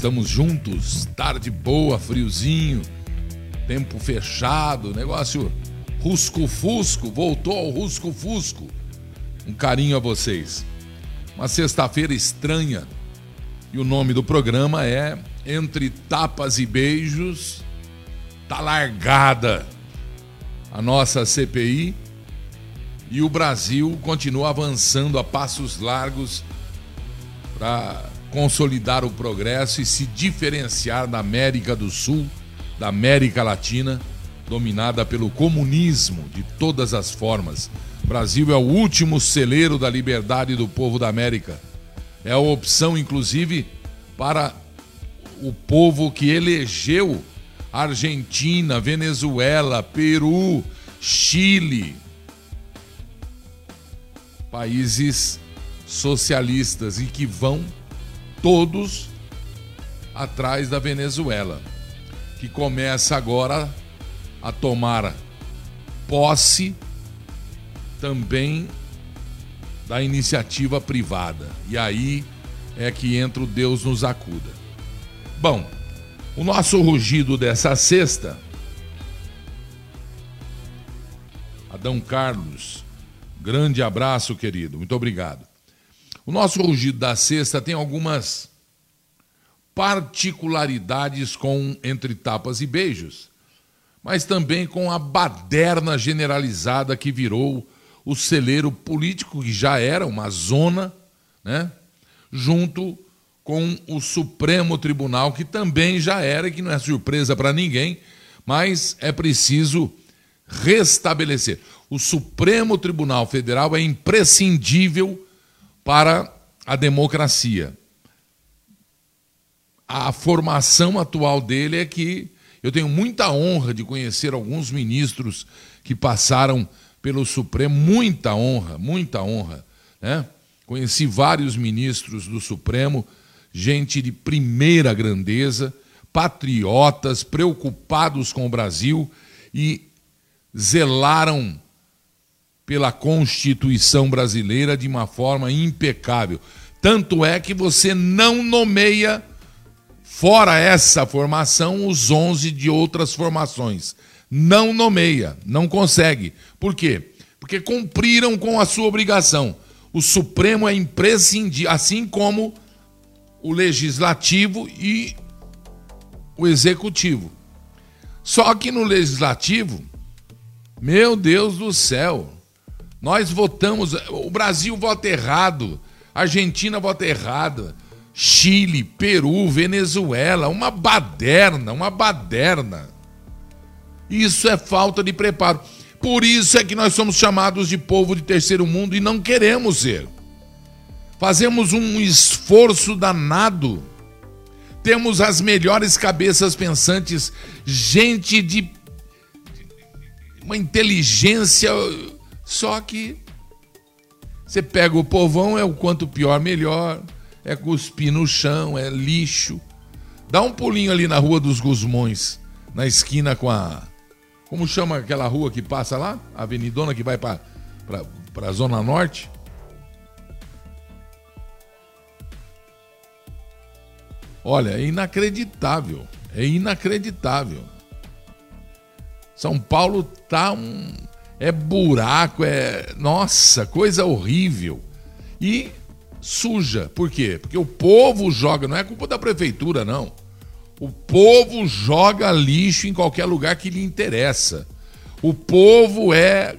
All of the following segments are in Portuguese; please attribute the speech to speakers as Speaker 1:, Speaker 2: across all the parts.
Speaker 1: Estamos juntos, tarde boa, friozinho, tempo fechado, negócio rusco-fusco, voltou ao rusco-fusco. Um carinho a vocês. Uma sexta-feira estranha. E o nome do programa é Entre Tapas e Beijos, tá largada a nossa CPI e o Brasil continua avançando a passos largos para consolidar o progresso e se diferenciar da América do Sul, da América Latina, dominada pelo comunismo de todas as formas. O Brasil é o último celeiro da liberdade do povo da América. É a opção, inclusive, para o povo que elegeu Argentina, Venezuela, Peru, Chile, países socialistas e que vão todos atrás da Venezuela, que começa agora a tomar posse também da iniciativa privada. E aí é que entra o Deus nos acuda. Bom, o nosso rugido dessa sexta, Adão Carlos, grande abraço, querido, muito obrigado. O nosso rugido da sexta tem algumas particularidades com entre tapas e beijos, mas também com a baderna generalizada que virou o celeiro político, que já era uma zona, né? junto com o Supremo Tribunal, que também já era, e que não é surpresa para ninguém, mas é preciso restabelecer. O Supremo Tribunal Federal é imprescindível para a democracia. A formação atual dele é que eu tenho muita honra de conhecer alguns ministros que passaram pelo Supremo, muita honra, muita honra. Né? Conheci vários ministros do Supremo gente de primeira grandeza, patriotas, preocupados com o Brasil e zelaram pela Constituição brasileira de uma forma impecável. Tanto é que você não nomeia, fora essa formação, os 11 de outras formações. Não nomeia, não consegue. Por quê? Porque cumpriram com a sua obrigação. O Supremo é imprescindível, assim como o legislativo e o executivo. Só que no legislativo, meu Deus do céu, nós votamos, o Brasil vota errado, Argentina vota errado, Chile, Peru, Venezuela, uma baderna, uma baderna. Isso é falta de preparo. Por isso é que nós somos chamados de povo de terceiro mundo e não queremos ser. Fazemos um esforço danado. Temos as melhores cabeças pensantes, gente de uma inteligência, só que você pega o povão, é o quanto pior, melhor. É cuspir no chão, é lixo. Dá um pulinho ali na Rua dos Gusmões, na esquina com a. Como chama aquela rua que passa lá? A Avenidona que vai para a Zona Norte? Olha, é inacreditável. É inacreditável. São Paulo tá um. É buraco, é. Nossa, coisa horrível. E suja. Por quê? Porque o povo joga, não é culpa da prefeitura, não. O povo joga lixo em qualquer lugar que lhe interessa. O povo é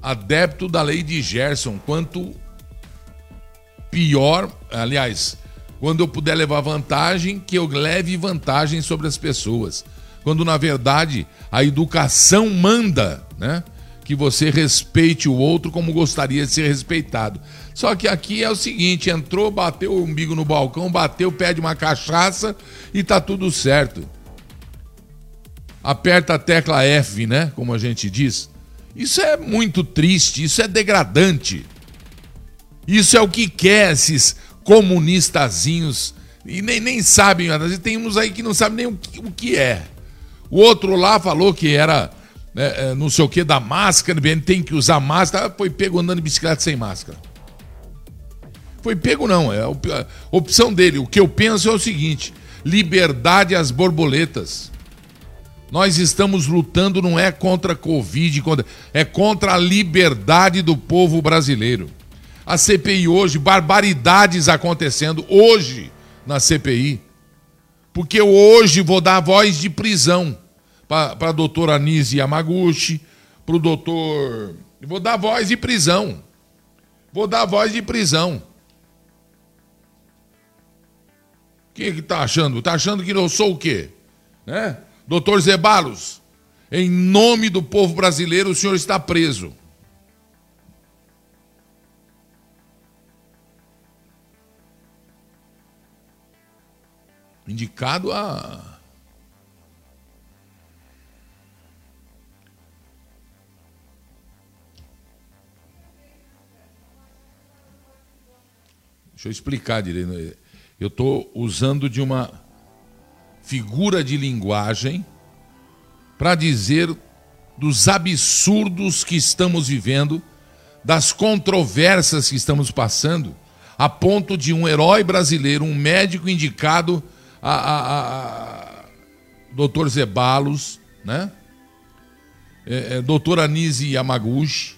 Speaker 1: adepto da lei de Gerson. Quanto pior, aliás, quando eu puder levar vantagem, que eu leve vantagem sobre as pessoas. Quando na verdade a educação manda, né? Que você respeite o outro como gostaria de ser respeitado. Só que aqui é o seguinte: entrou, bateu o umbigo no balcão, bateu, pede uma cachaça e tá tudo certo. Aperta a tecla F, né? Como a gente diz. Isso é muito triste, isso é degradante. Isso é o que quer esses comunistazinhos e nem, nem sabem, tem uns aí que não sabem nem o que, o que é. O outro lá falou que era é, é, não sei o que da máscara, tem que usar máscara, foi pego andando de bicicleta sem máscara. Foi pego, não. É a opção dele. O que eu penso é o seguinte: liberdade às borboletas. Nós estamos lutando não é contra a Covid, é contra a liberdade do povo brasileiro. A CPI hoje, barbaridades acontecendo hoje na CPI. Porque hoje vou dar voz de prisão para a doutora Anise Yamaguchi, para o doutor. Vou dar voz de prisão. Vou dar voz de prisão. Quem é que tá achando? Tá achando que eu sou o quê? Né? Doutor Zebalos, em nome do povo brasileiro, o senhor está preso. Indicado a. Deixa eu explicar direito. Eu estou usando de uma figura de linguagem para dizer dos absurdos que estamos vivendo, das controvérsias que estamos passando, a ponto de um herói brasileiro, um médico indicado a, a, a, doutor Zebalos, né? É, é, doutor Anise Yamaguchi.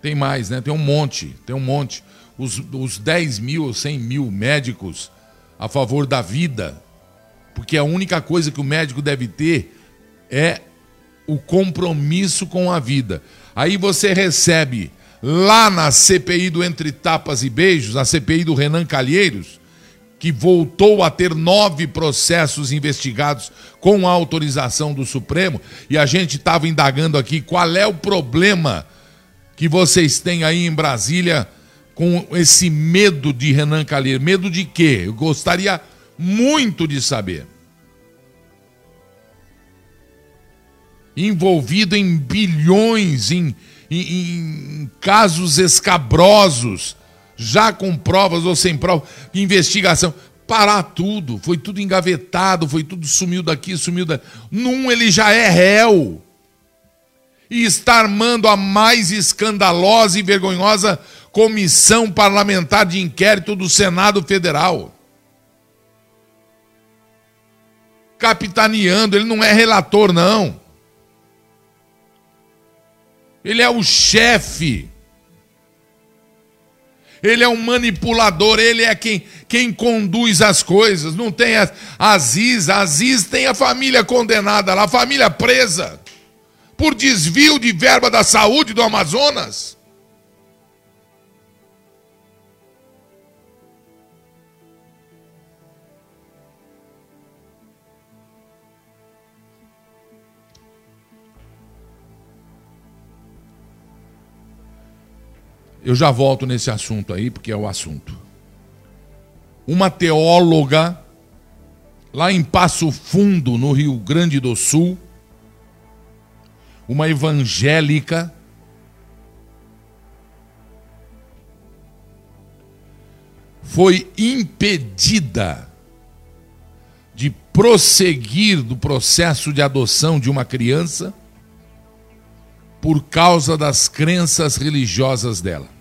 Speaker 1: Tem mais, né? Tem um monte, tem um monte. Os, os 10 mil, 100 mil médicos a favor da vida, porque a única coisa que o médico deve ter é o compromisso com a vida. Aí você recebe lá na CPI do Entre Tapas e Beijos, a CPI do Renan Calheiros, que voltou a ter nove processos investigados com a autorização do Supremo, e a gente estava indagando aqui qual é o problema que vocês têm aí em Brasília com esse medo de Renan Calheiros. Medo de quê? Eu gostaria muito de saber. Envolvido em bilhões, em, em, em casos escabrosos, já com provas ou sem provas, investigação. Parar tudo, foi tudo engavetado, foi tudo sumiu daqui, sumiu daqui. Num ele já é réu. E está armando a mais escandalosa e vergonhosa comissão parlamentar de inquérito do Senado Federal. Capitaneando, ele não é relator, não. Ele é o chefe. Ele é um manipulador, ele é quem, quem conduz as coisas. Não tem a Aziz, a Aziz tem a família condenada lá, a família presa por desvio de verba da saúde do Amazonas. Eu já volto nesse assunto aí, porque é o assunto. Uma teóloga, lá em Passo Fundo, no Rio Grande do Sul, uma evangélica, foi impedida de prosseguir do processo de adoção de uma criança por causa das crenças religiosas dela.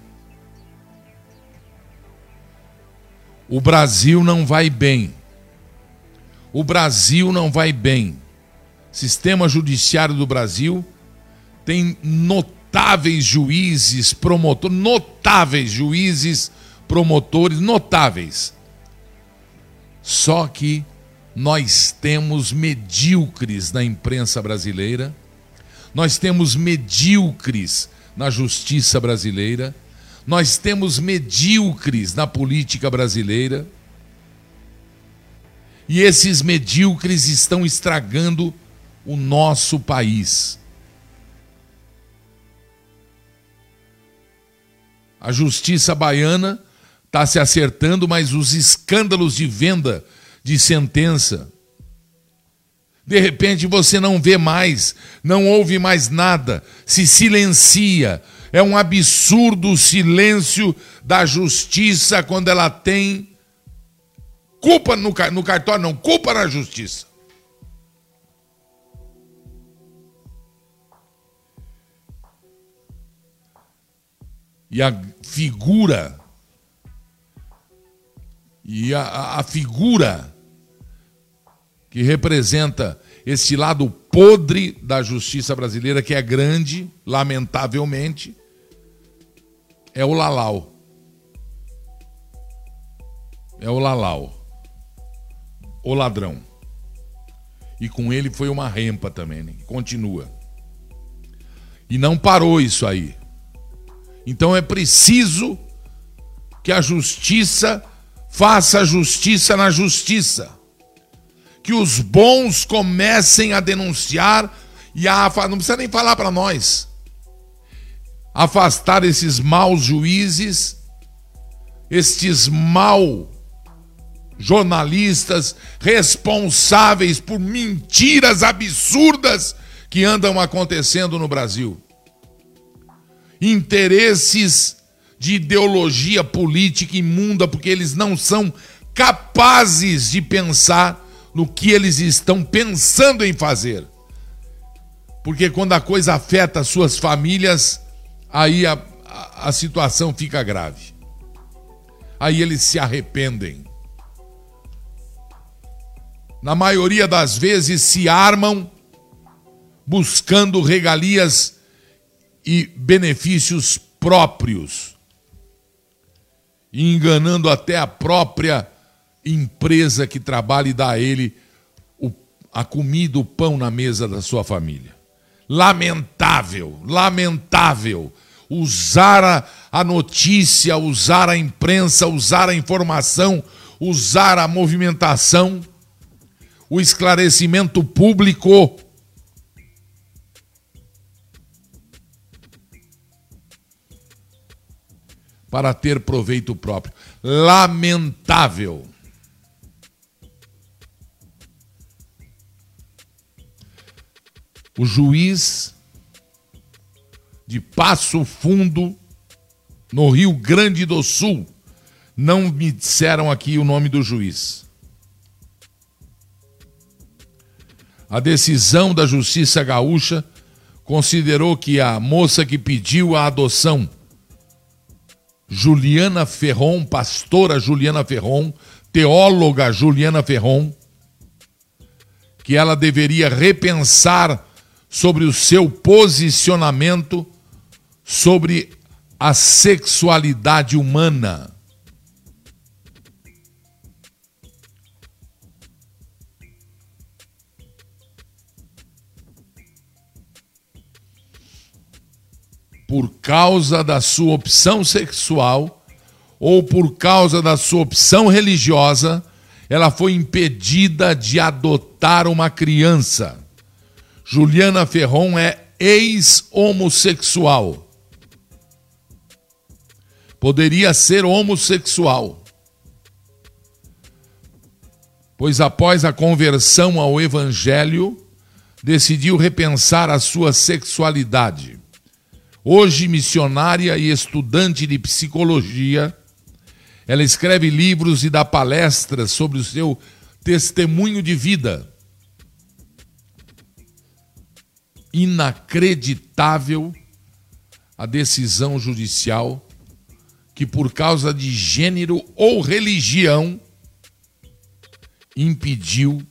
Speaker 1: O Brasil não vai bem. O Brasil não vai bem. Sistema judiciário do Brasil tem notáveis juízes, promotores, notáveis juízes, promotores, notáveis. Só que nós temos medíocres na imprensa brasileira, nós temos medíocres na justiça brasileira, nós temos medíocres na política brasileira. E esses medíocres estão estragando o nosso país. A justiça baiana está se acertando, mas os escândalos de venda de sentença. De repente você não vê mais, não ouve mais nada, se silencia, é um absurdo o silêncio da justiça quando ela tem culpa no, no cartório, não, culpa na justiça. e a figura e a, a figura que representa esse lado podre da justiça brasileira, que é grande, lamentavelmente, é o Lalau. É o Lalau. O ladrão. E com ele foi uma rempa também, né? continua. E não parou isso aí. Então é preciso que a justiça faça justiça na justiça. Que os bons comecem a denunciar e a não precisa nem falar para nós. Afastar esses maus juízes, estes mal jornalistas responsáveis por mentiras absurdas que andam acontecendo no Brasil interesses de ideologia política imunda, porque eles não são capazes de pensar no que eles estão pensando em fazer. Porque quando a coisa afeta suas famílias, aí a, a, a situação fica grave. Aí eles se arrependem. Na maioria das vezes se armam buscando regalias e benefícios próprios, enganando até a própria empresa que trabalha e dá a ele o, a comida, o pão na mesa da sua família. Lamentável, lamentável usar a, notícia, usar a imprensa, usar a informação, usar a movimentação, o esclarecimento público para ter proveito próprio. Lamentável. O juiz de Passo Fundo, no Rio Grande do Sul, não me disseram aqui o nome do juiz. A decisão da Justiça Gaúcha considerou que a moça que pediu a adoção Juliana Ferron, pastora Juliana Ferron, teóloga Juliana Ferron, que ela deveria repensar sobre o seu posicionamento sobre a sexualidade humana. por causa da sua opção sexual ou por causa da sua opção religiosa, ela foi impedida de adotar uma criança. Juliana Ferron é ex-homossexual. Poderia ser homossexual. Pois após a conversão ao evangelho, decidiu repensar a sua sexualidade Hoje, missionária e estudante de psicologia, ela escreve livros e dá palestras sobre o seu testemunho de vida. Inacreditável a decisão judicial que, por causa de gênero ou religião, impediu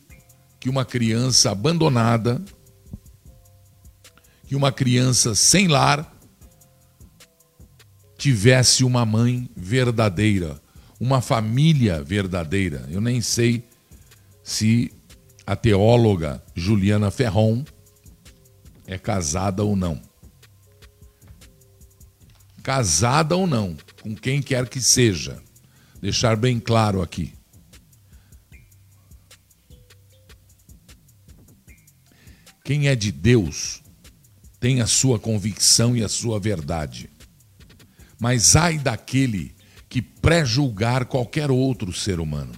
Speaker 1: que uma criança abandonada, que uma criança sem lar, tivesse uma mãe verdadeira, uma família verdadeira. Eu nem sei se a teóloga Juliana Ferron é casada ou não. Casada ou não, com quem quer que seja. Deixar bem claro aqui. Quem é de Deus tem a sua convicção e a sua verdade. Mas ai daquele que pré-julgar qualquer outro ser humano.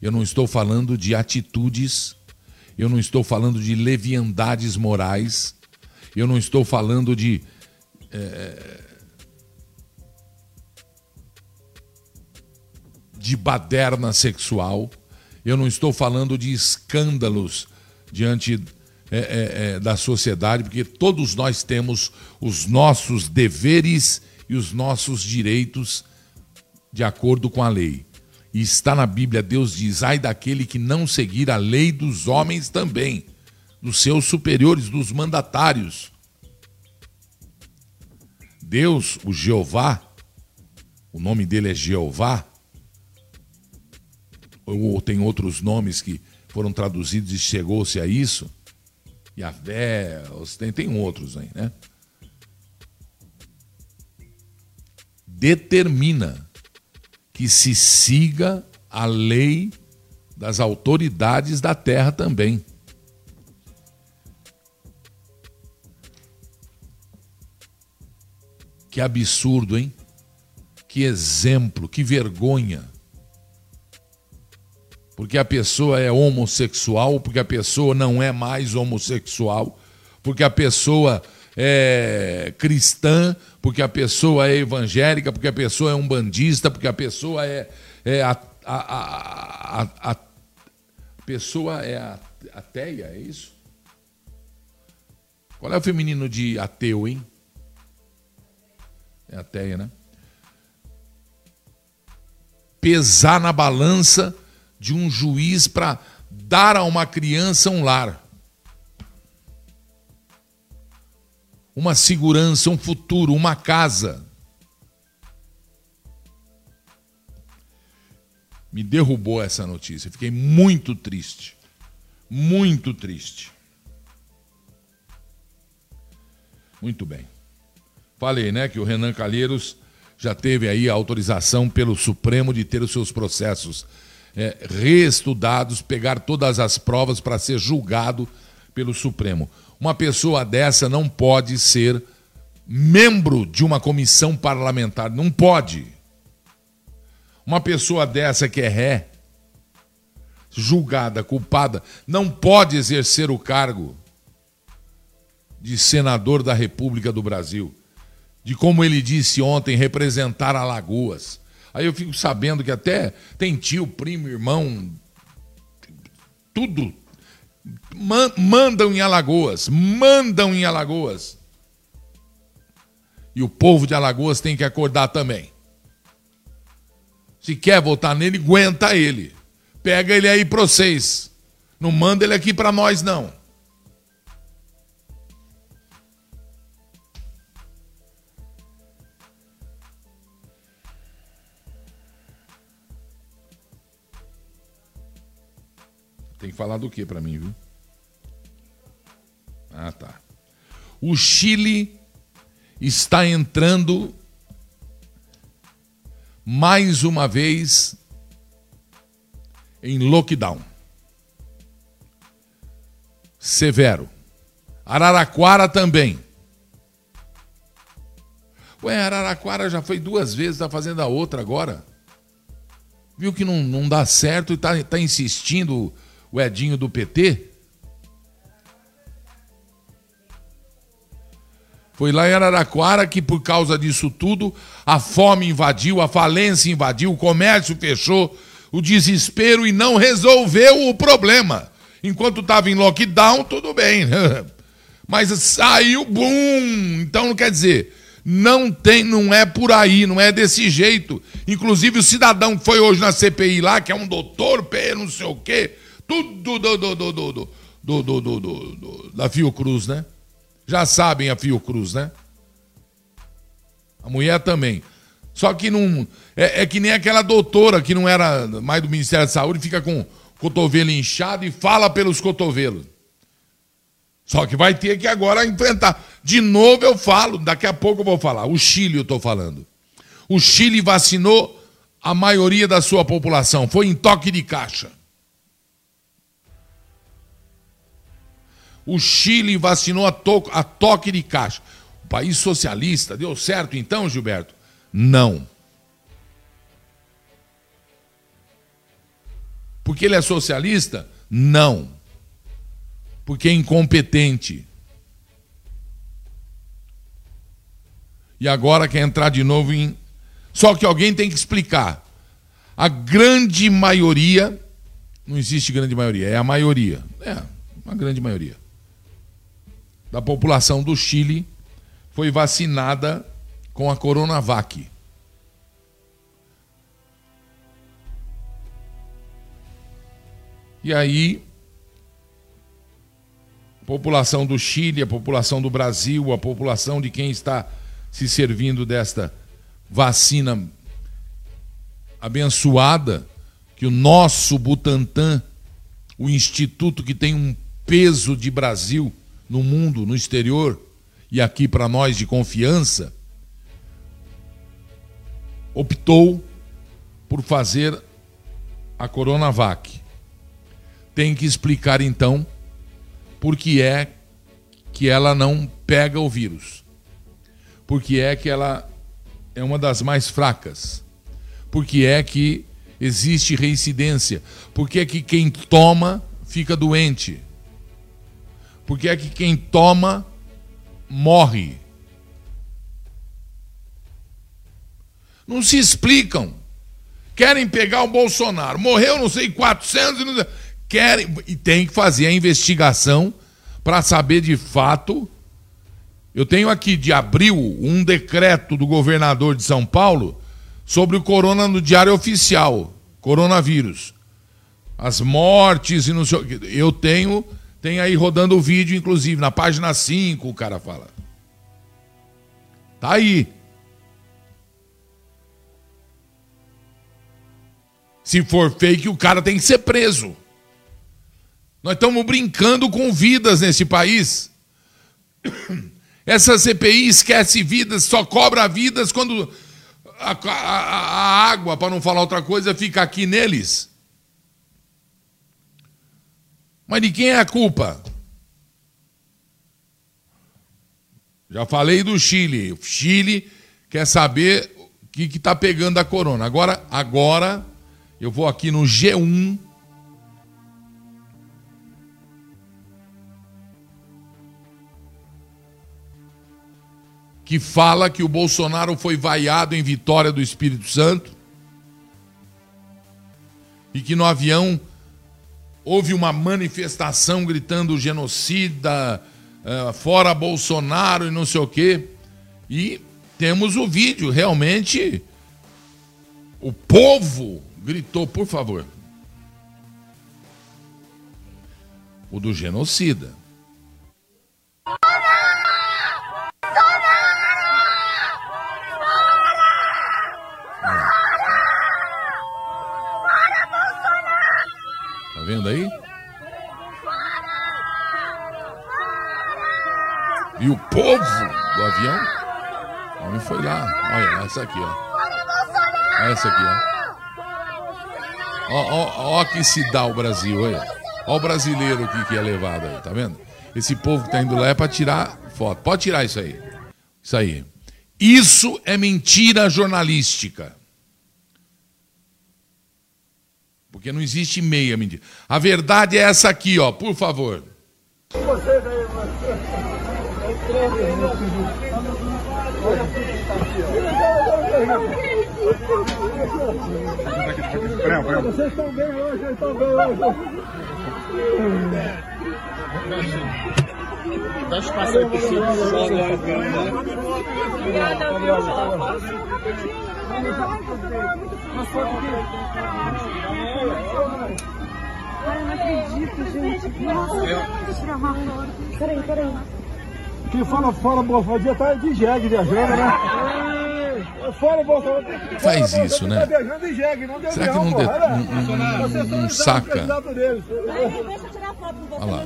Speaker 1: Eu não estou falando de atitudes, eu não estou falando de leviandades morais, eu não estou falando de. É, de baderna sexual, eu não estou falando de escândalos diante é, é, é da sociedade, porque todos nós temos os nossos deveres e os nossos direitos de acordo com a lei. E está na Bíblia, Deus diz: ai daquele que não seguir a lei dos homens também, dos seus superiores, dos mandatários. Deus, o Jeová, o nome dele é Jeová, ou tem outros nomes que foram traduzidos e chegou-se a isso. Yahvé, tem, tem outros aí, né? Determina que se siga a lei das autoridades da terra também. Que absurdo, hein? Que exemplo, que vergonha porque a pessoa é homossexual, porque a pessoa não é mais homossexual, porque a pessoa é cristã, porque a pessoa é evangélica, porque a pessoa é um bandista, porque a pessoa é, é a, a, a, a, pessoa é ateia, é isso? Qual é o feminino de ateu, hein? É ateia, né? Pesar na balança de um juiz para dar a uma criança um lar. Uma segurança, um futuro, uma casa. Me derrubou essa notícia. Fiquei muito triste. Muito triste. Muito bem. Falei, né, que o Renan Calheiros já teve aí a autorização pelo Supremo de ter os seus processos é, reestudados, pegar todas as provas para ser julgado pelo Supremo. Uma pessoa dessa não pode ser membro de uma comissão parlamentar, não pode. Uma pessoa dessa que é ré, julgada, culpada, não pode exercer o cargo de senador da República do Brasil. De como ele disse ontem, representar Alagoas. Aí eu fico sabendo que até tem tio, primo, irmão, tudo. mandam em Alagoas, mandam em Alagoas. E o povo de Alagoas tem que acordar também. Se quer votar nele, aguenta ele. Pega ele aí para vocês. Não manda ele aqui para nós, não. Tem que falar do que para mim, viu? Ah, tá. O Chile está entrando mais uma vez em lockdown. Severo. Araraquara também. Ué, Araraquara já foi duas vezes, está fazendo a outra agora. Viu que não, não dá certo e está tá insistindo o Edinho do PT? Foi lá em Araraquara que, por causa disso tudo, a fome invadiu, a falência invadiu, o comércio fechou, o desespero e não resolveu o problema. Enquanto estava em lockdown, tudo bem. Mas saiu, bum! Então, quer dizer, não tem, não é por aí, não é desse jeito. Inclusive, o cidadão que foi hoje na CPI lá, que é um doutor, não sei o quê, tudo do, do, do, do, do, do, do, do, da Fiocruz, né? Já sabem a Fiocruz, né? A mulher também. Só que não. É, é, que nem aquela doutora que não era mais do Ministério da Saúde, fica com o cotovelo inchado e fala pelos cotovelos. Só que vai ter que agora enfrentar. De novo eu falo, daqui a pouco eu vou falar. O Chile eu estou falando. O Chile vacinou a maioria da sua população. Foi em toque de caixa. O Chile vacinou a, to a toque de caixa. O país socialista deu certo então, Gilberto? Não. Porque ele é socialista? Não. Porque é incompetente. E agora quer entrar de novo em. Só que alguém tem que explicar. A grande maioria. Não existe grande maioria, é a maioria. É, uma grande maioria da população do Chile foi vacinada com a Coronavac. E aí, a população do Chile, a população do Brasil, a população de quem está se servindo desta vacina abençoada, que o nosso Butantan, o instituto que tem um peso de Brasil no mundo, no exterior, e aqui para nós de confiança, optou por fazer a Coronavac. Tem que explicar então por que é que ela não pega o vírus. Por que é que ela é uma das mais fracas. Por que é que existe reincidência? Por que é que quem toma fica doente? Por que é que quem toma morre? Não se explicam. Querem pegar o Bolsonaro. Morreu não sei 400 não querem e tem que fazer a investigação para saber de fato. Eu tenho aqui de abril um decreto do governador de São Paulo sobre o corona no diário oficial, coronavírus. As mortes e não sei. Eu tenho, tem aí rodando o vídeo, inclusive, na página 5 o cara fala. Tá aí. Se for fake, o cara tem que ser preso. Nós estamos brincando com vidas nesse país. Essa CPI esquece vidas, só cobra vidas quando a, a, a água, para não falar outra coisa, fica aqui neles. Mas de quem é a culpa? Já falei do Chile. O Chile quer saber o que está pegando a corona. Agora, agora eu vou aqui no G1. Que fala que o Bolsonaro foi vaiado em Vitória do Espírito Santo. E que no avião houve uma manifestação gritando genocida, uh, fora Bolsonaro e não sei o quê. E temos o vídeo, realmente. O povo gritou, por favor. O do genocida. Tá vendo aí? E o povo do avião? O homem foi lá. Olha, essa aqui, ó. Essa aqui, ó. Ó, ó, ó que se dá o Brasil, olha. Ó o brasileiro aqui que é levado aí, tá vendo? Esse povo que tá indo lá é para tirar foto. Pode tirar isso aí. Isso aí. Isso é mentira jornalística. Porque não existe meia mentira. A verdade é essa aqui, ó, por favor. Vocês vocês estão bem hoje, vocês estão bem hoje. Dá espaço aí pro seu sobe lá, Obrigada, viu, Ai, não acredito, gente. Nossa, tirar uma foto. Peraí, peraí. Quem fala fora, boa fadia tá de jegue viajando, né? Fora Bolsonaro. Faz isso, né? Será que não, de, não, não, não saca? Olha lá.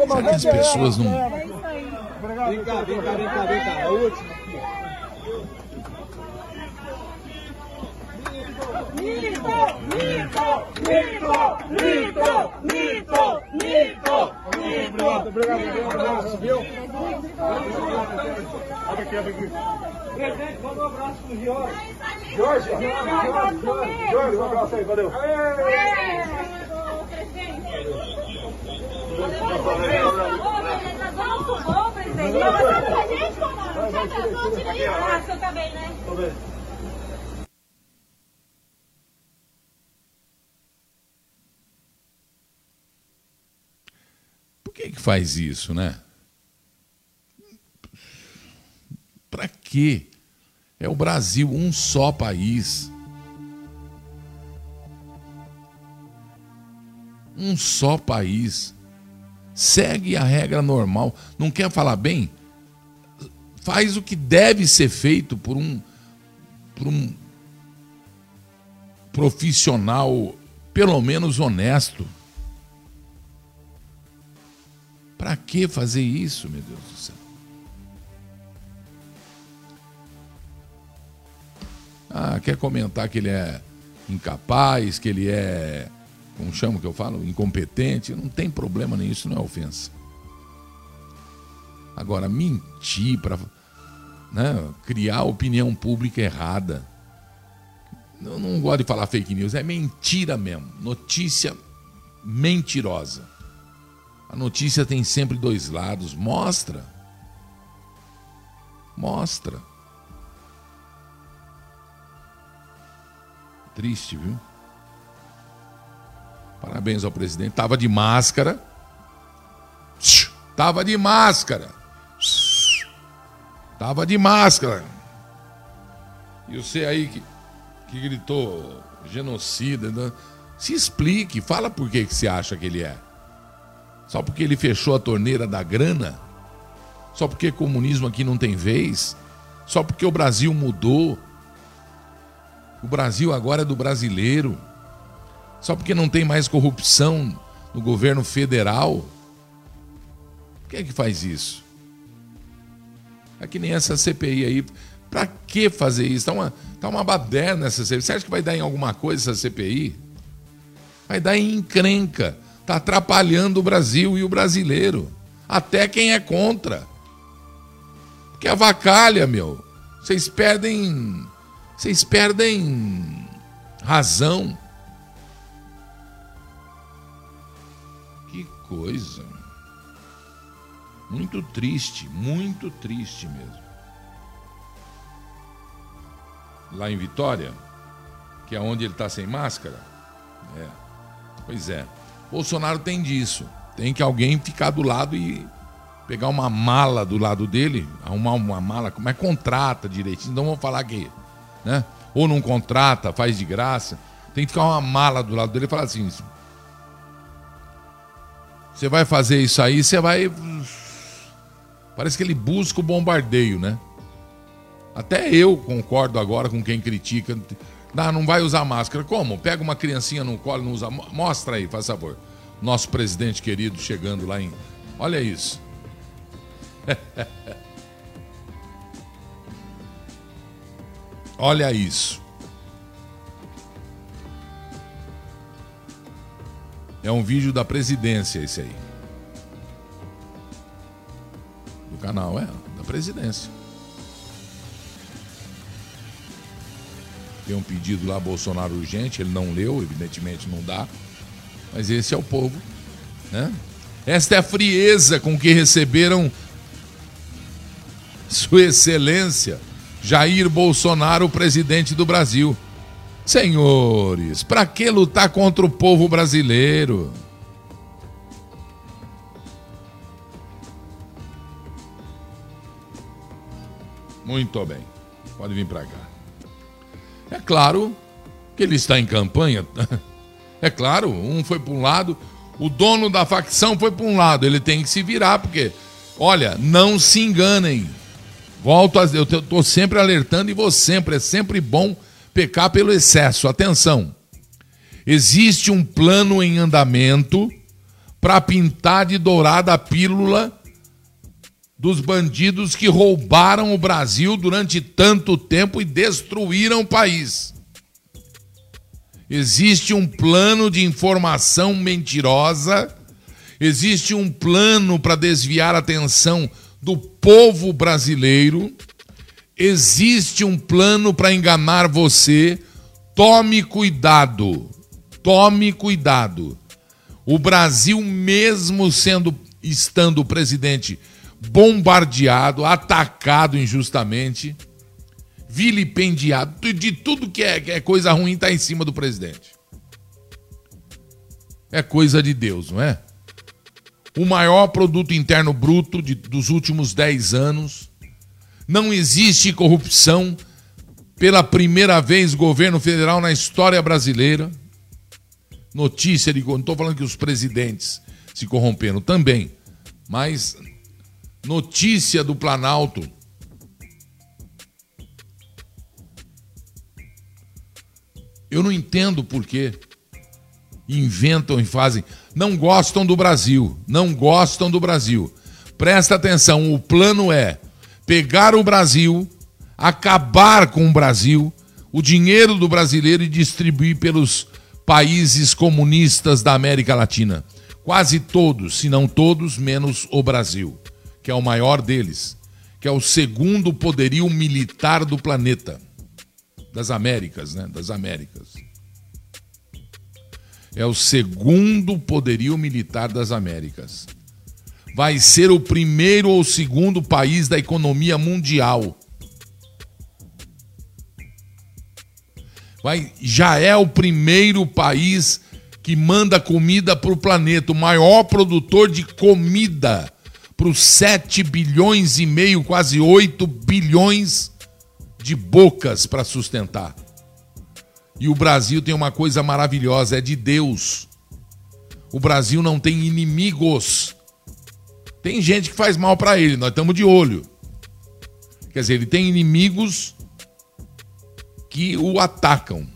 Speaker 1: Será que as pessoas não. Vem cá, vem cá, vem cá, vem cá. A última. Mito, Obrigado, obrigado, um abraço, viu? Abre aqui, abre aqui. Presente, manda um abraço pro Jorge. Jorge, Jorge, Jorge, um abraço aí, valeu. Presidente, não, mas a gente, comando, já atrasou, tira aí. Ah, o senhor tá bem, né? Tô bem. que, que faz isso, né? Para quê? É o Brasil, um só país. Um só país. Segue a regra normal. Não quer falar bem? Faz o que deve ser feito por um, por um profissional, pelo menos honesto. Para que fazer isso, meu Deus do céu? Ah, quer comentar que ele é incapaz, que ele é, como chama que eu falo, incompetente? Não tem problema nem isso, não é ofensa. Agora, mentir para né, criar opinião pública errada. Eu não gosto de falar fake news, é mentira mesmo. Notícia mentirosa. A notícia tem sempre dois lados. Mostra. Mostra. Triste, viu? Parabéns ao presidente. Tava de máscara. Tava de máscara. Tava de máscara. E você aí que, que gritou genocida, né? se explique, fala por que, que você acha que ele é. Só porque ele fechou a torneira da grana? Só porque comunismo aqui não tem vez? Só porque o Brasil mudou? O Brasil agora é do brasileiro? Só porque não tem mais corrupção no governo federal? Quem é que faz isso? É que nem essa CPI aí. Pra que fazer isso? Tá uma, tá uma baderna essa CPI. Você acha que vai dar em alguma coisa essa CPI? Vai dar em encrenca. Está atrapalhando o Brasil e o brasileiro. Até quem é contra. Porque avacalha, meu. Vocês perdem. Vocês perdem razão. Que coisa. Muito triste, muito triste mesmo. Lá em Vitória, que é onde ele está sem máscara. É. Pois é. Bolsonaro tem disso. Tem que alguém ficar do lado e pegar uma mala do lado dele, arrumar uma mala, mas contrata direitinho. Então vamos falar que, né? Ou não contrata, faz de graça. Tem que ficar uma mala do lado dele e falar assim: você vai fazer isso aí, você vai. Parece que ele busca o bombardeio, né? Até eu concordo agora com quem critica. Não, não vai usar máscara. Como? Pega uma criancinha no colo não usa. Mostra aí, faz favor. Nosso presidente querido chegando lá em. Olha isso. Olha isso. É um vídeo da presidência esse aí. Do canal, é, da presidência. Tem um pedido lá, Bolsonaro urgente, ele não leu, evidentemente não dá. Mas esse é o povo, né? Esta é a frieza com que receberam Sua Excelência Jair Bolsonaro, presidente do Brasil. Senhores, para que lutar contra o povo brasileiro? Muito bem, pode vir para cá. É claro que ele está em campanha. É claro, um foi para um lado, o dono da facção foi para um lado. Ele tem que se virar, porque, olha, não se enganem. Volto a eu estou sempre alertando e vou sempre, é sempre bom pecar pelo excesso. Atenção. Existe um plano em andamento para pintar de dourada a pílula dos bandidos que roubaram o Brasil durante tanto tempo e destruíram o país. Existe um plano de informação mentirosa, existe um plano para desviar a atenção do povo brasileiro, existe um plano para enganar você. Tome cuidado, tome cuidado. O Brasil, mesmo sendo estando o presidente bombardeado, atacado injustamente, vilipendiado, de tudo que é, que é coisa ruim está em cima do presidente. É coisa de Deus, não é? o maior produto interno bruto de, dos últimos 10 anos. Não existe corrupção. Pela primeira vez, governo federal na história brasileira. Notícia de. Não estou falando que os presidentes se corromperam também, mas notícia do Planalto. Eu não entendo por quê inventam e fazem. Não gostam do Brasil. Não gostam do Brasil. Presta atenção: o plano é pegar o Brasil, acabar com o Brasil, o dinheiro do brasileiro e distribuir pelos países comunistas da América Latina. Quase todos, se não todos, menos o Brasil, que é o maior deles, que é o segundo poderio militar do planeta, das Américas, né? Das Américas é o segundo poderio militar das Américas. Vai ser o primeiro ou segundo país da economia mundial. Vai, já é o primeiro país que manda comida para o planeta, o maior produtor de comida para os 7 bilhões e meio, quase 8 bilhões de bocas para sustentar. E o Brasil tem uma coisa maravilhosa, é de Deus. O Brasil não tem inimigos. Tem gente que faz mal para ele, nós estamos de olho. Quer dizer, ele tem inimigos que o atacam.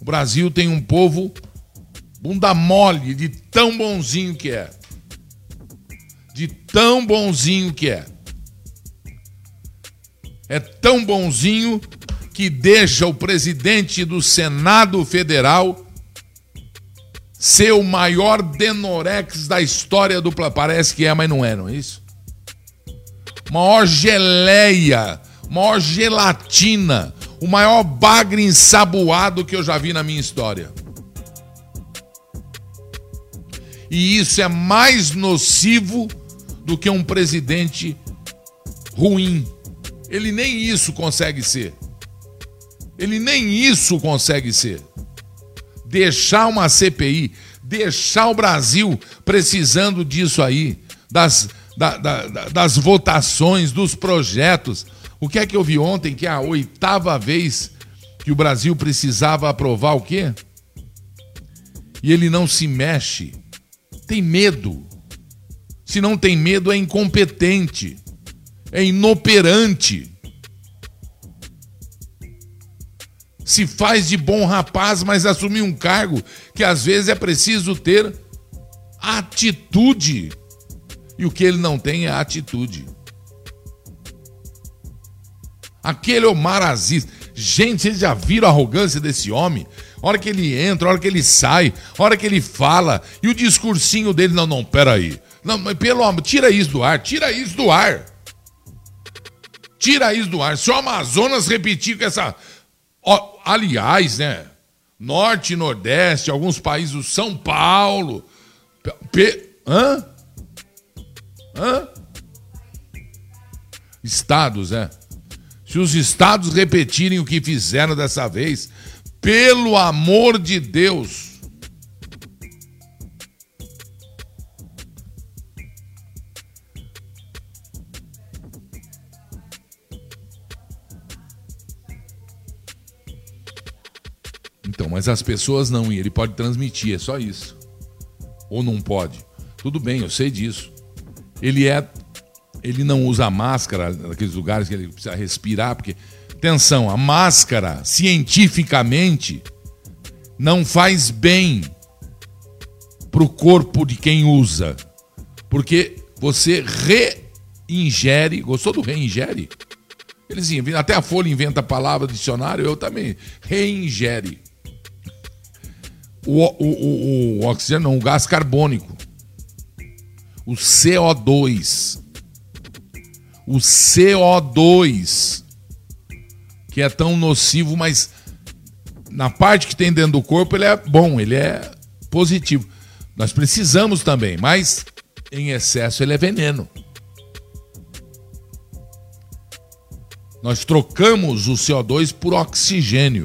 Speaker 1: O Brasil tem um povo bunda mole de tão bonzinho que é. De tão bonzinho que é é tão bonzinho que deixa o presidente do Senado Federal ser o maior denorex da história do parece que é, mas não é, não é isso? Maior geleia, maior gelatina, o maior bagre ensaboado que eu já vi na minha história. E isso é mais nocivo do que um presidente ruim ele nem isso consegue ser. Ele nem isso consegue ser. Deixar uma CPI, deixar o Brasil precisando disso aí, das, da, da, das votações, dos projetos. O que é que eu vi ontem que é a oitava vez que o Brasil precisava aprovar o quê? E ele não se mexe. Tem medo. Se não tem medo, é incompetente é inoperante. Se faz de bom rapaz, mas assumir um cargo que às vezes é preciso ter atitude. E o que ele não tem é atitude. Aquele Omar Aziz. Gente, vocês já viram a arrogância desse homem? Hora que ele entra, hora que ele sai, hora que ele fala, e o discursinho dele, não, não, peraí. Não, mas pelo amor, tira isso do ar, tira isso do ar. Tira isso do ar. Se o Amazonas repetir com essa. Ó, aliás, né? Norte Nordeste, alguns países, São Paulo. P... Hã? Hã? Estados, é. Se os estados repetirem o que fizeram dessa vez, pelo amor de Deus, Então, mas as pessoas não, e ele pode transmitir, é só isso. Ou não pode. Tudo bem, eu sei disso. Ele é. Ele não usa máscara naqueles lugares que ele precisa respirar, porque. Atenção, a máscara, cientificamente, não faz bem para o corpo de quem usa. Porque você reingere. Gostou do reingere? Eles inventam, até a Folha inventa a palavra dicionário, eu também. Reingere o, o, o, o oxigênio, não, o gás carbônico. O CO2. O CO2, que é tão nocivo, mas na parte que tem dentro do corpo ele é bom, ele é positivo. Nós precisamos também, mas em excesso ele é veneno. Nós trocamos o CO2 por oxigênio.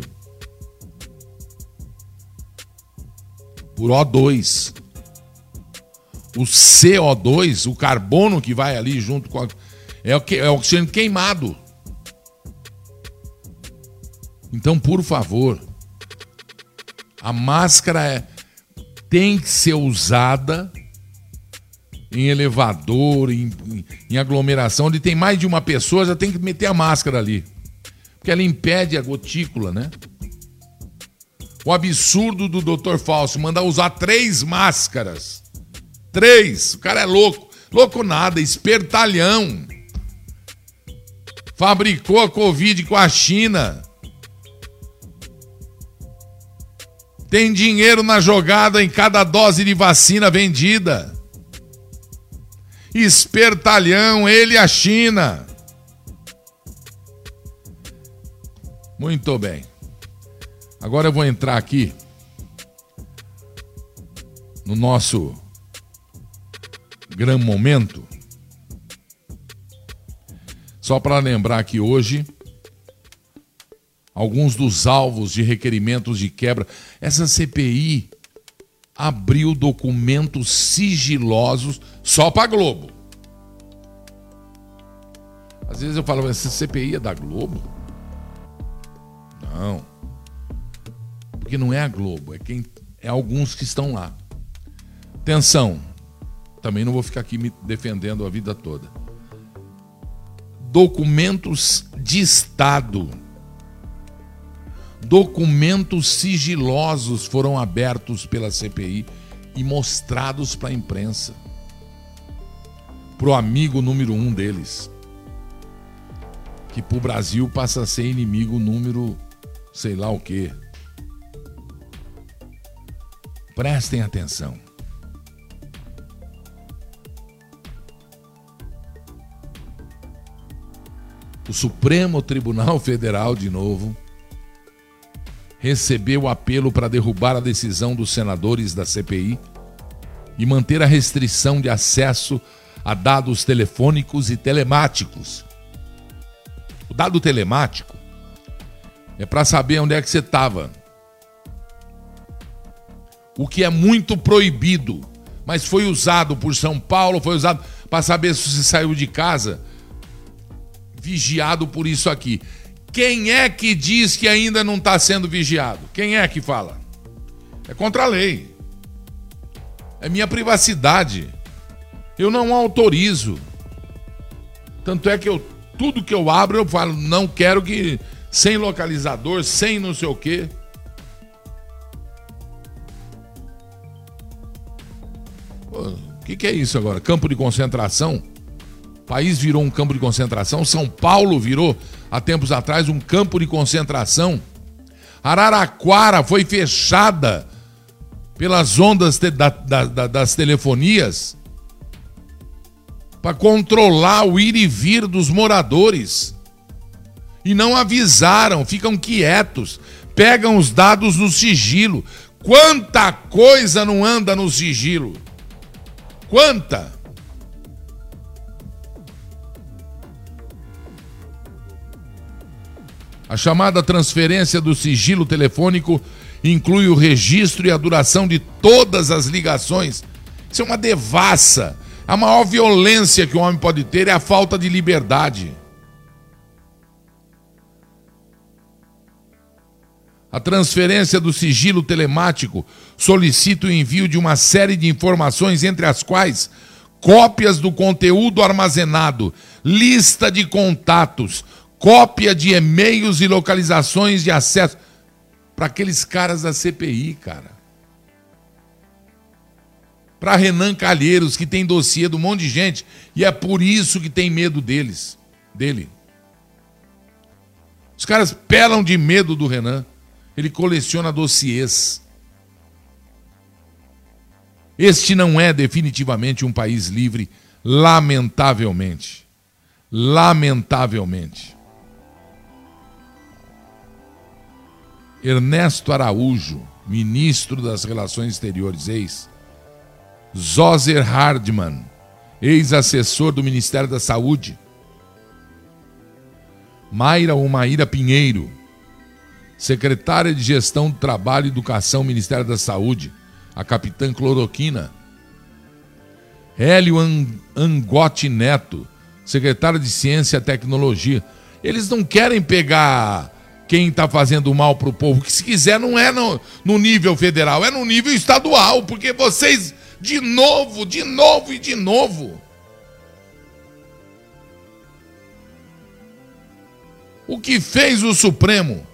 Speaker 1: por O2. O CO2, o carbono que vai ali junto com a, é o que é o oxigênio queimado. Então, por favor, a máscara é, tem que ser usada em elevador, em, em, aglomeração, onde tem mais de uma pessoa, já tem que meter a máscara ali. Porque ela impede a gotícula, né? O absurdo do Dr. Falso mandar usar três máscaras. Três. O cara é louco. Louco nada, espertalhão. Fabricou a Covid com a China. Tem dinheiro na jogada em cada dose de vacina vendida. Espertalhão, ele a China. Muito bem. Agora eu vou entrar aqui no nosso grande momento. Só para lembrar que hoje alguns dos alvos de requerimentos de quebra, essa CPI abriu documentos sigilosos só para Globo. Às vezes eu falo, essa CPI é da Globo? Não porque não é a Globo, é quem é alguns que estão lá. Atenção, também não vou ficar aqui me defendendo a vida toda. Documentos de Estado, documentos sigilosos foram abertos pela CPI e mostrados para a imprensa, para o amigo número um deles, que para o Brasil passa a ser inimigo número sei lá o quê. Prestem atenção. O Supremo Tribunal Federal, de novo, recebeu o apelo para derrubar a decisão dos senadores da CPI e manter a restrição de acesso a dados telefônicos e telemáticos. O dado telemático é para saber onde é que você estava o que é muito proibido, mas foi usado por São Paulo, foi usado para saber se você saiu de casa, vigiado por isso aqui. Quem é que diz que ainda não está sendo vigiado? Quem é que fala? É contra a lei. É minha privacidade. Eu não autorizo. Tanto é que eu tudo que eu abro eu falo, não quero que sem localizador, sem não sei o quê. O que, que é isso agora? Campo de concentração? País virou um campo de concentração. São Paulo virou, há tempos atrás, um campo de concentração. Araraquara foi fechada pelas ondas te, da, da, da, das telefonias para controlar o ir e vir dos moradores. E não avisaram, ficam quietos, pegam os dados no sigilo. Quanta coisa não anda no sigilo? Quanta? A chamada transferência do sigilo telefônico inclui o registro e a duração de todas as ligações. Isso é uma devassa. A maior violência que o homem pode ter é a falta de liberdade. A transferência do sigilo telemático solicita o envio de uma série de informações, entre as quais cópias do conteúdo armazenado, lista de contatos, cópia de e-mails e localizações de acesso. Para aqueles caras da CPI, cara. Para Renan Calheiros, que tem dossiê um monte de gente, e é por isso que tem medo deles, dele. Os caras pelam de medo do Renan. Ele coleciona dossiês. Este não é definitivamente um país livre, lamentavelmente. Lamentavelmente. Ernesto Araújo, ministro das Relações Exteriores, ex. Zoser Hardman, ex-assessor do Ministério da Saúde. Mayra Maíra Pinheiro, secretária de Gestão do Trabalho e Educação, Ministério da Saúde, a capitã Cloroquina. Hélio Angotti Neto, secretário de Ciência e Tecnologia. Eles não querem pegar quem está fazendo mal para o povo, que se quiser não é no, no nível federal, é no nível estadual, porque vocês, de novo, de novo e de novo. O que fez o Supremo?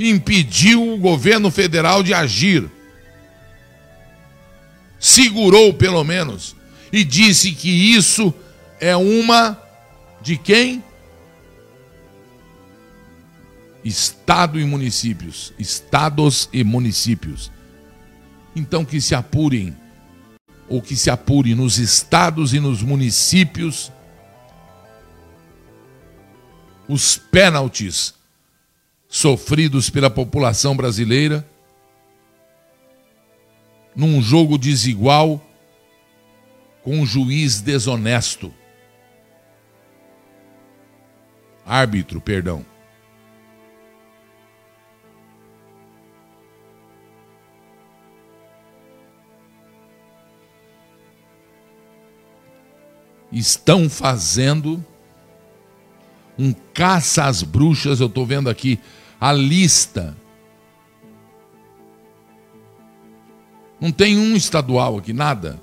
Speaker 1: Impediu o governo federal de agir. Segurou, pelo menos, e disse que isso é uma de quem? Estado e municípios, estados e municípios. Então que se apurem, ou que se apure nos estados e nos municípios os pênaltis sofridos pela população brasileira num jogo desigual com um juiz desonesto. Árbitro, perdão. Estão fazendo um caça às bruxas. Eu estou vendo aqui a lista. Não tem um estadual aqui, nada.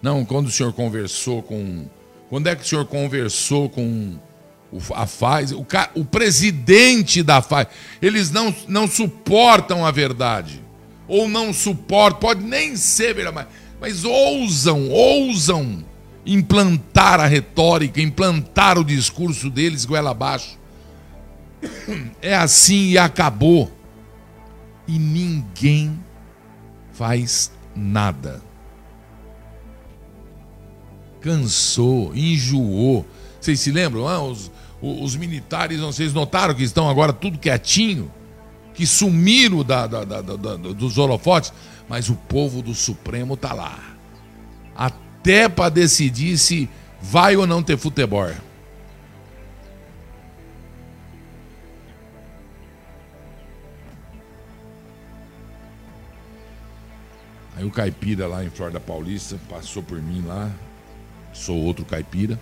Speaker 1: Não, quando o senhor conversou com. Quando é que o senhor conversou com a Pfizer? O, o presidente da Pfizer. Eles não, não suportam a verdade. Ou não suportam, pode nem ser mas, mas ousam, ousam implantar a retórica, implantar o discurso deles goela abaixo. É assim e acabou. E ninguém faz nada. Cansou, enjoou. Vocês se lembram? Ah, os, os militares, vocês notaram que estão agora tudo quietinho? Que sumiram da, da, da, dos holofotes? Mas o povo do Supremo está lá. Até para decidir se vai ou não ter futebol. Aí o caipira lá em Florida Paulista passou por mim lá, sou outro caipira,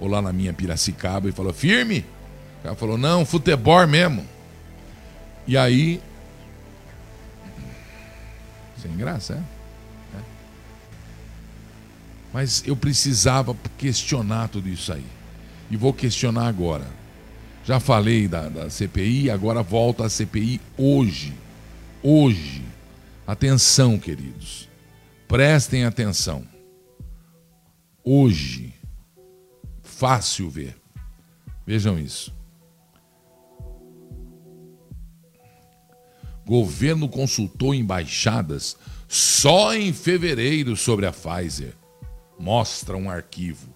Speaker 1: ou lá na minha Piracicaba e falou: firme? O cara falou: não, futebol mesmo. E aí. Sem graça, é? Mas eu precisava questionar tudo isso aí. E vou questionar agora. Já falei da, da CPI, agora volta a CPI hoje. Hoje. Atenção, queridos. Prestem atenção. Hoje. Fácil ver. Vejam isso. Governo consultou embaixadas só em fevereiro sobre a Pfizer mostra um arquivo.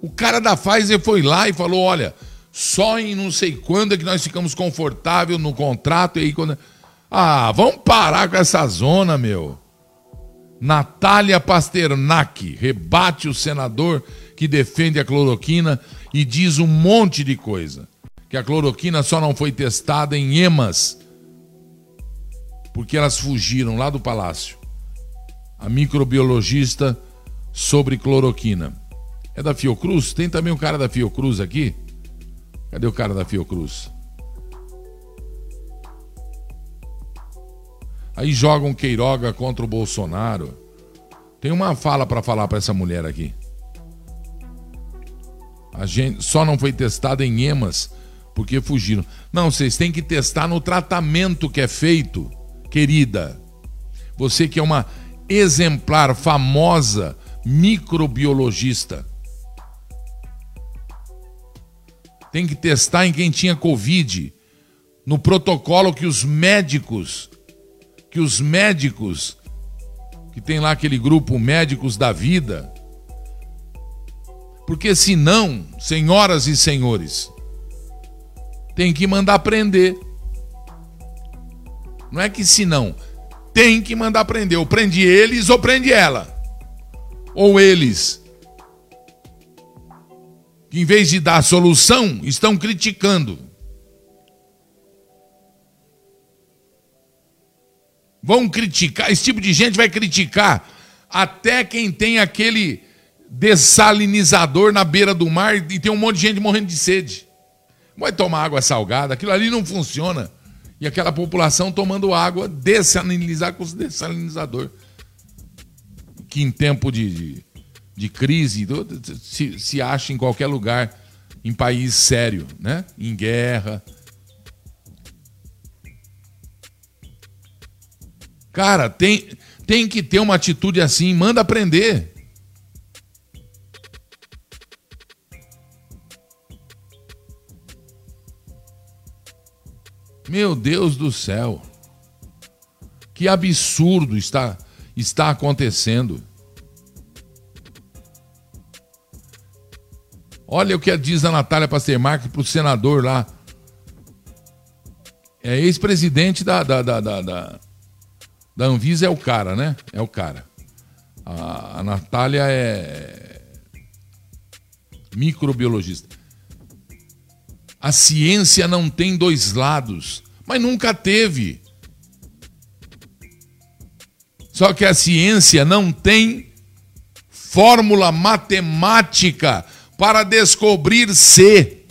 Speaker 1: O cara da Pfizer foi lá e falou: olha, só em não sei quando é que nós ficamos confortáveis no contrato. E aí quando... Ah, vamos parar com essa zona, meu. Natália Pasternak rebate o senador que defende a cloroquina e diz um monte de coisa. Que a cloroquina só não foi testada em emas porque elas fugiram lá do palácio. A microbiologista sobre cloroquina. É da Fiocruz? Tem também um cara da Fiocruz aqui? Cadê o cara da Fiocruz? Aí jogam Queiroga contra o Bolsonaro. Tem uma fala para falar para essa mulher aqui. A gente só não foi testada em emas porque fugiram. Não, vocês têm que testar no tratamento que é feito, querida. Você que é uma exemplar famosa microbiologista. Tem que testar em quem tinha Covid. No protocolo que os médicos, que os médicos, que tem lá aquele grupo Médicos da Vida. Porque senão, senhoras e senhores, tem que mandar prender. Não é que senão, tem que mandar prender. Ou prende eles ou prende ela ou eles, que em vez de dar solução, estão criticando. Vão criticar, esse tipo de gente vai criticar até quem tem aquele dessalinizador na beira do mar e tem um monte de gente morrendo de sede. Vai tomar água salgada, aquilo ali não funciona. E aquela população tomando água dessalinizada com dessalinizador. Que em tempo de, de, de crise se, se acha em qualquer lugar, em país sério, né? em guerra. Cara, tem, tem que ter uma atitude assim, manda aprender. Meu Deus do céu. Que absurdo está, está acontecendo. Olha o que diz a Natália Pastermark para o senador lá. É ex-presidente da, da, da, da, da, da Anvisa, é o cara, né? É o cara. A, a Natália é microbiologista. A ciência não tem dois lados, mas nunca teve. Só que a ciência não tem fórmula matemática para descobrir se.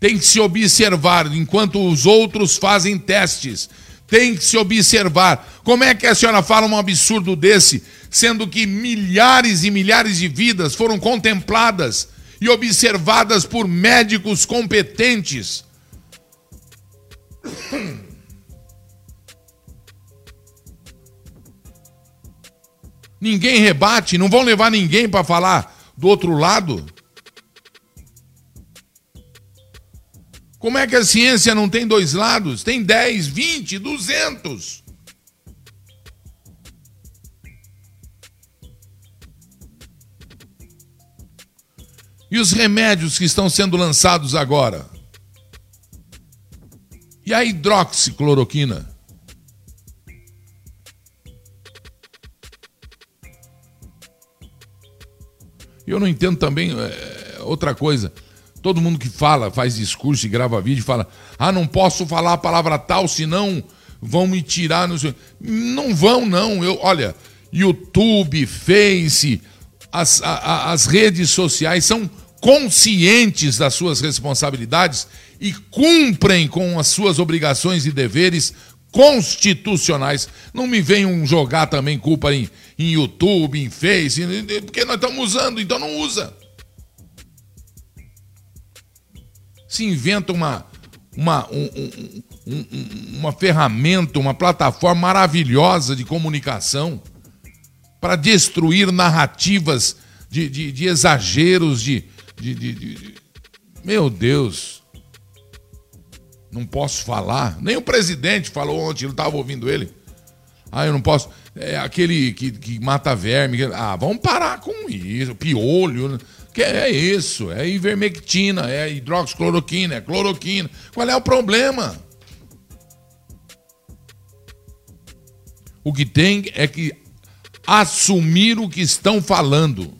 Speaker 1: Tem que se observar enquanto os outros fazem testes. Tem que se observar. Como é que a senhora fala um absurdo desse, sendo que milhares e milhares de vidas foram contempladas e observadas por médicos competentes. Ninguém rebate, não vão levar ninguém para falar do outro lado. Como é que a ciência não tem dois lados? Tem 10, 20, 200. E os remédios que estão sendo lançados agora? E a hidroxicloroquina? Eu não entendo também é, outra coisa. Todo mundo que fala, faz discurso e grava vídeo fala: ah, não posso falar a palavra tal, senão vão me tirar. No... Não vão, não. Eu, olha, YouTube, Face, as, a, as redes sociais são conscientes das suas responsabilidades e cumprem com as suas obrigações e deveres constitucionais. Não me venham jogar também culpa em, em YouTube, em Face, porque nós estamos usando, então não usa. Se inventa uma, uma, um, um, uma ferramenta, uma plataforma maravilhosa de comunicação para destruir narrativas de, de, de exageros, de, de, de, Meu Deus. Não posso falar. Nem o presidente falou ontem, eu estava ouvindo ele. Ah, eu não posso. É aquele que, que mata verme. Ah, vamos parar com isso. Piolho. Né? Que é isso? É ivermectina, é hidroxicloroquina, é cloroquina. Qual é o problema? O que tem é que assumir o que estão falando.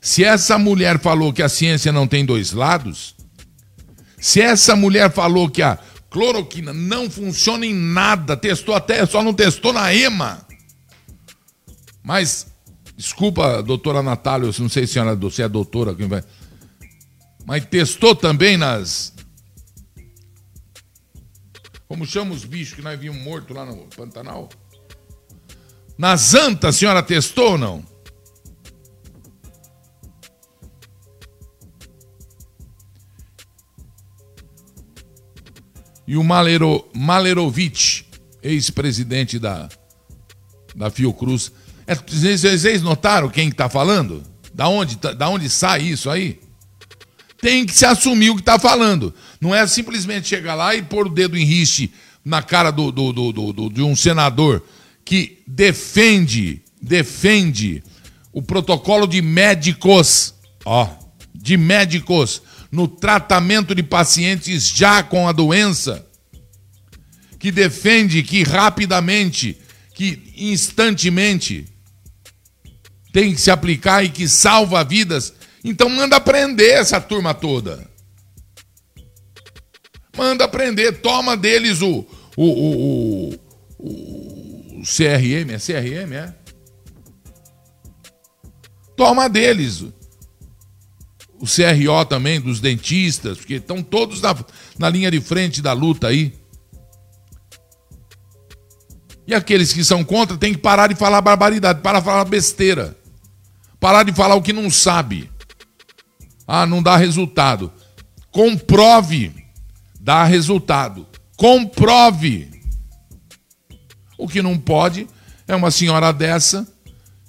Speaker 1: Se essa mulher falou que a ciência não tem dois lados, se essa mulher falou que a cloroquina não funciona em nada, testou até, só não testou na EMA. Mas, desculpa, doutora Natália, não sei se, senhora, se é doutora, quem vai. Mas testou também nas. Como chama os bichos que nós vimos mortos lá no Pantanal? Nas antas, a senhora testou ou não? E o Malero, Malerovic, ex-presidente da, da Fiocruz. É, vocês notaram quem está falando? Da onde, tá, da onde sai isso aí? Tem que se assumir o que está falando. Não é simplesmente chegar lá e pôr o dedo em riste na cara do, do, do, do, de um senador que defende, defende o protocolo de médicos, ó, de médicos no tratamento de pacientes já com a doença, que defende que rapidamente, que instantemente tem que se aplicar e que salva vidas. Então manda prender essa turma toda. Manda prender, toma deles o, o, o, o CRM, é CRM, é? Toma deles. O CRO também, dos dentistas, porque estão todos na, na linha de frente da luta aí. E aqueles que são contra têm que parar de falar barbaridade, parar de falar besteira. Parar de falar o que não sabe. Ah, não dá resultado. Comprove. Dá resultado. Comprove. O que não pode é uma senhora dessa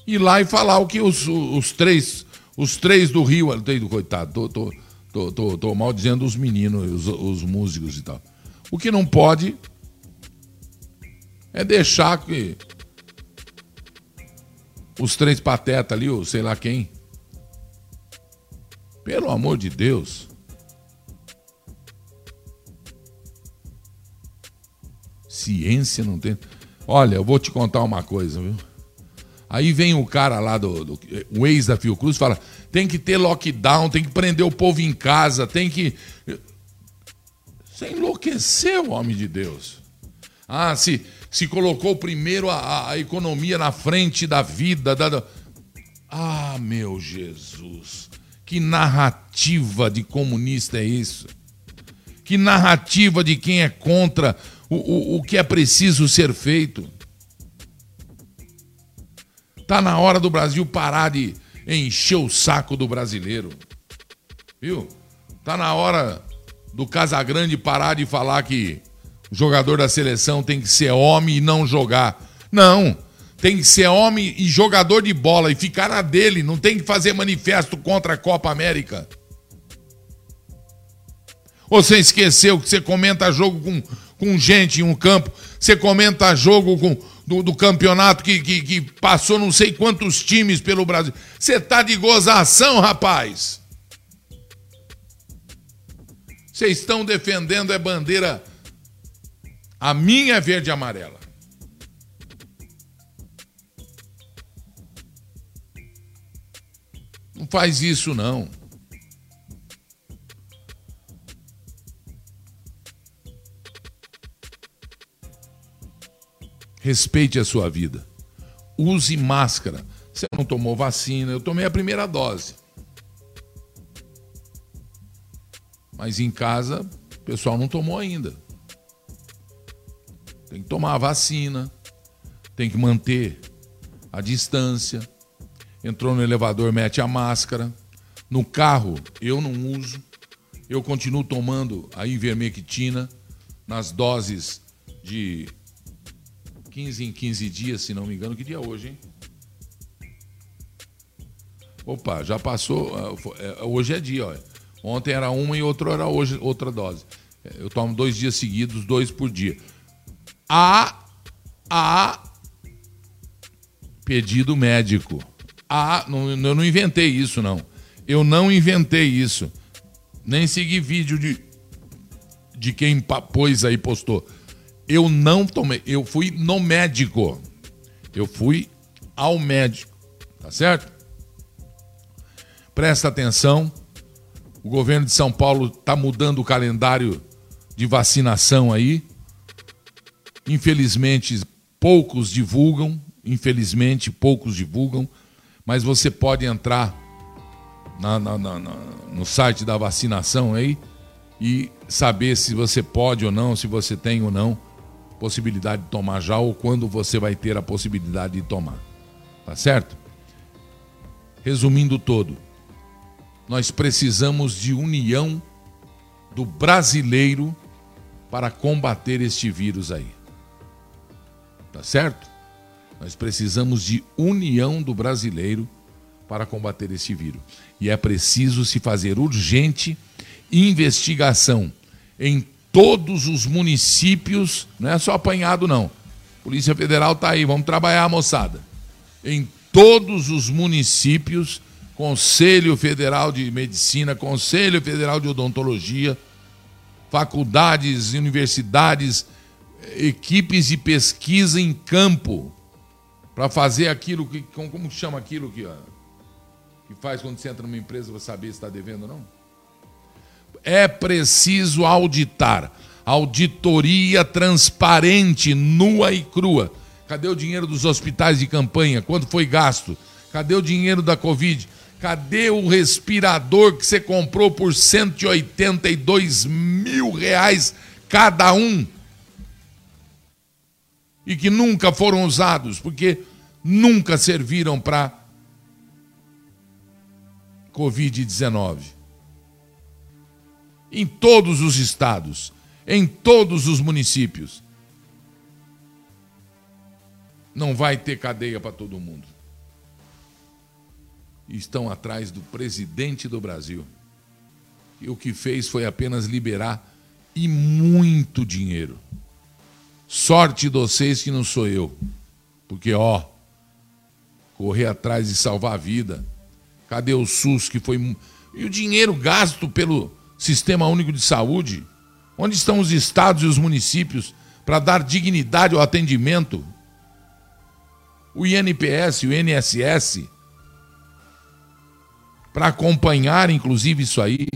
Speaker 1: ir lá e falar o que os, os três os três do Rio, do coitado, tô, tô, tô, tô, tô mal dizendo os meninos, os, os músicos e tal. O que não pode é deixar que os três patetas ali, ou sei lá quem. Pelo amor de Deus. Ciência não tem. Olha, eu vou te contar uma coisa, viu? Aí vem o cara lá do, do o ex da Fiocruz fala: tem que ter lockdown, tem que prender o povo em casa, tem que. Você enlouqueceu, homem de Deus. Ah, se, se colocou primeiro a, a economia na frente da vida. Da... Ah, meu Jesus. Que narrativa de comunista é isso? Que narrativa de quem é contra o, o, o que é preciso ser feito. Tá na hora do Brasil parar de encher o saco do brasileiro. Viu? Tá na hora do Casagrande parar de falar que o jogador da seleção tem que ser homem e não jogar. Não. Tem que ser homem e jogador de bola e ficar na dele. Não tem que fazer manifesto contra a Copa América. Ou você esqueceu que você comenta jogo com, com gente em um campo, você comenta jogo com, do, do campeonato que, que, que, passou não sei quantos times pelo Brasil. Você tá de gozação, rapaz. Vocês estão defendendo a é bandeira. A minha é verde e amarela. Não faz isso, não. Respeite a sua vida. Use máscara. Você não tomou vacina, eu tomei a primeira dose. Mas em casa, o pessoal não tomou ainda. Tem que tomar a vacina, tem que manter a distância. Entrou no elevador, mete a máscara. No carro, eu não uso. Eu continuo tomando a ivermectina nas doses de 15 em 15 dias, se não me engano. Que dia é hoje, hein? Opa, já passou. É, é, hoje é dia, olha. Ontem era uma e outro era hoje outra dose. É, eu tomo dois dias seguidos, dois por dia. A, a pedido médico. A, não, eu não inventei isso, não. Eu não inventei isso. Nem segui vídeo de, de quem pôs aí, postou. Eu não tomei, eu fui no médico. Eu fui ao médico, tá certo? Presta atenção. O governo de São Paulo está mudando o calendário de vacinação aí. Infelizmente, poucos divulgam. Infelizmente, poucos divulgam. Mas você pode entrar na, na, na, no site da vacinação aí e saber se você pode ou não, se você tem ou não possibilidade de tomar já ou quando você vai ter a possibilidade de tomar. Tá certo? Resumindo todo, nós precisamos de união do brasileiro para combater este vírus aí. Tá certo? Nós precisamos de união do brasileiro para combater este vírus. E é preciso se fazer urgente investigação em todos os municípios, não é só apanhado não. Polícia Federal está aí, vamos trabalhar, moçada. Em todos os municípios, Conselho Federal de Medicina, Conselho Federal de Odontologia, faculdades, universidades, equipes de pesquisa em campo para fazer aquilo que como chama aquilo que que faz quando você entra numa empresa para saber se está devendo ou não? É preciso auditar. Auditoria transparente, nua e crua. Cadê o dinheiro dos hospitais de campanha? Quanto foi gasto? Cadê o dinheiro da Covid? Cadê o respirador que você comprou por 182 mil reais cada um? E que nunca foram usados, porque nunca serviram para Covid-19. Em todos os estados, em todos os municípios. Não vai ter cadeia para todo mundo. Estão atrás do presidente do Brasil. E o que fez foi apenas liberar e muito dinheiro. Sorte de vocês que não sou eu. Porque, ó, correr atrás de salvar a vida. Cadê o SUS que foi. E o dinheiro gasto pelo Sistema Único de Saúde? Onde estão os estados e os municípios para dar dignidade ao atendimento? O INPS, o INSS, para acompanhar, inclusive, isso aí.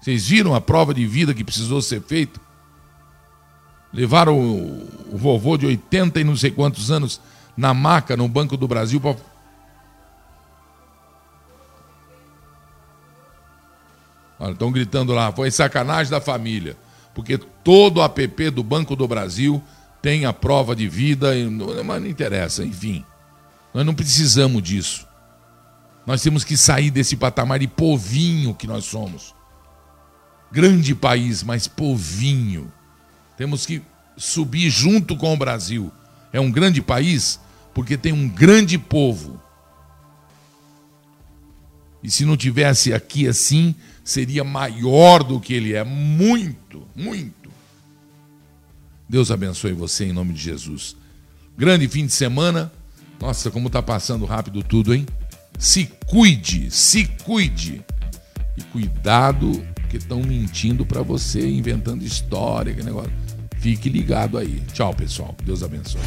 Speaker 1: Vocês viram a prova de vida que precisou ser feita? Levaram o, o vovô de 80 e não sei quantos anos na maca no Banco do Brasil estão gritando lá, foi sacanagem da família. Porque todo o app do Banco do Brasil tem a prova de vida, mas não interessa, enfim. Nós não precisamos disso. Nós temos que sair desse patamar de povinho que nós somos. Grande país, mas povinho. Temos que subir junto com o Brasil. É um grande país porque tem um grande povo. E se não tivesse aqui assim, seria maior do que ele é. Muito, muito. Deus abençoe você em nome de Jesus. Grande fim de semana. Nossa, como está passando rápido tudo, hein? Se cuide, se cuide. E cuidado que estão mentindo para você, inventando história, que negócio. Fique ligado aí. Tchau, pessoal. Deus abençoe.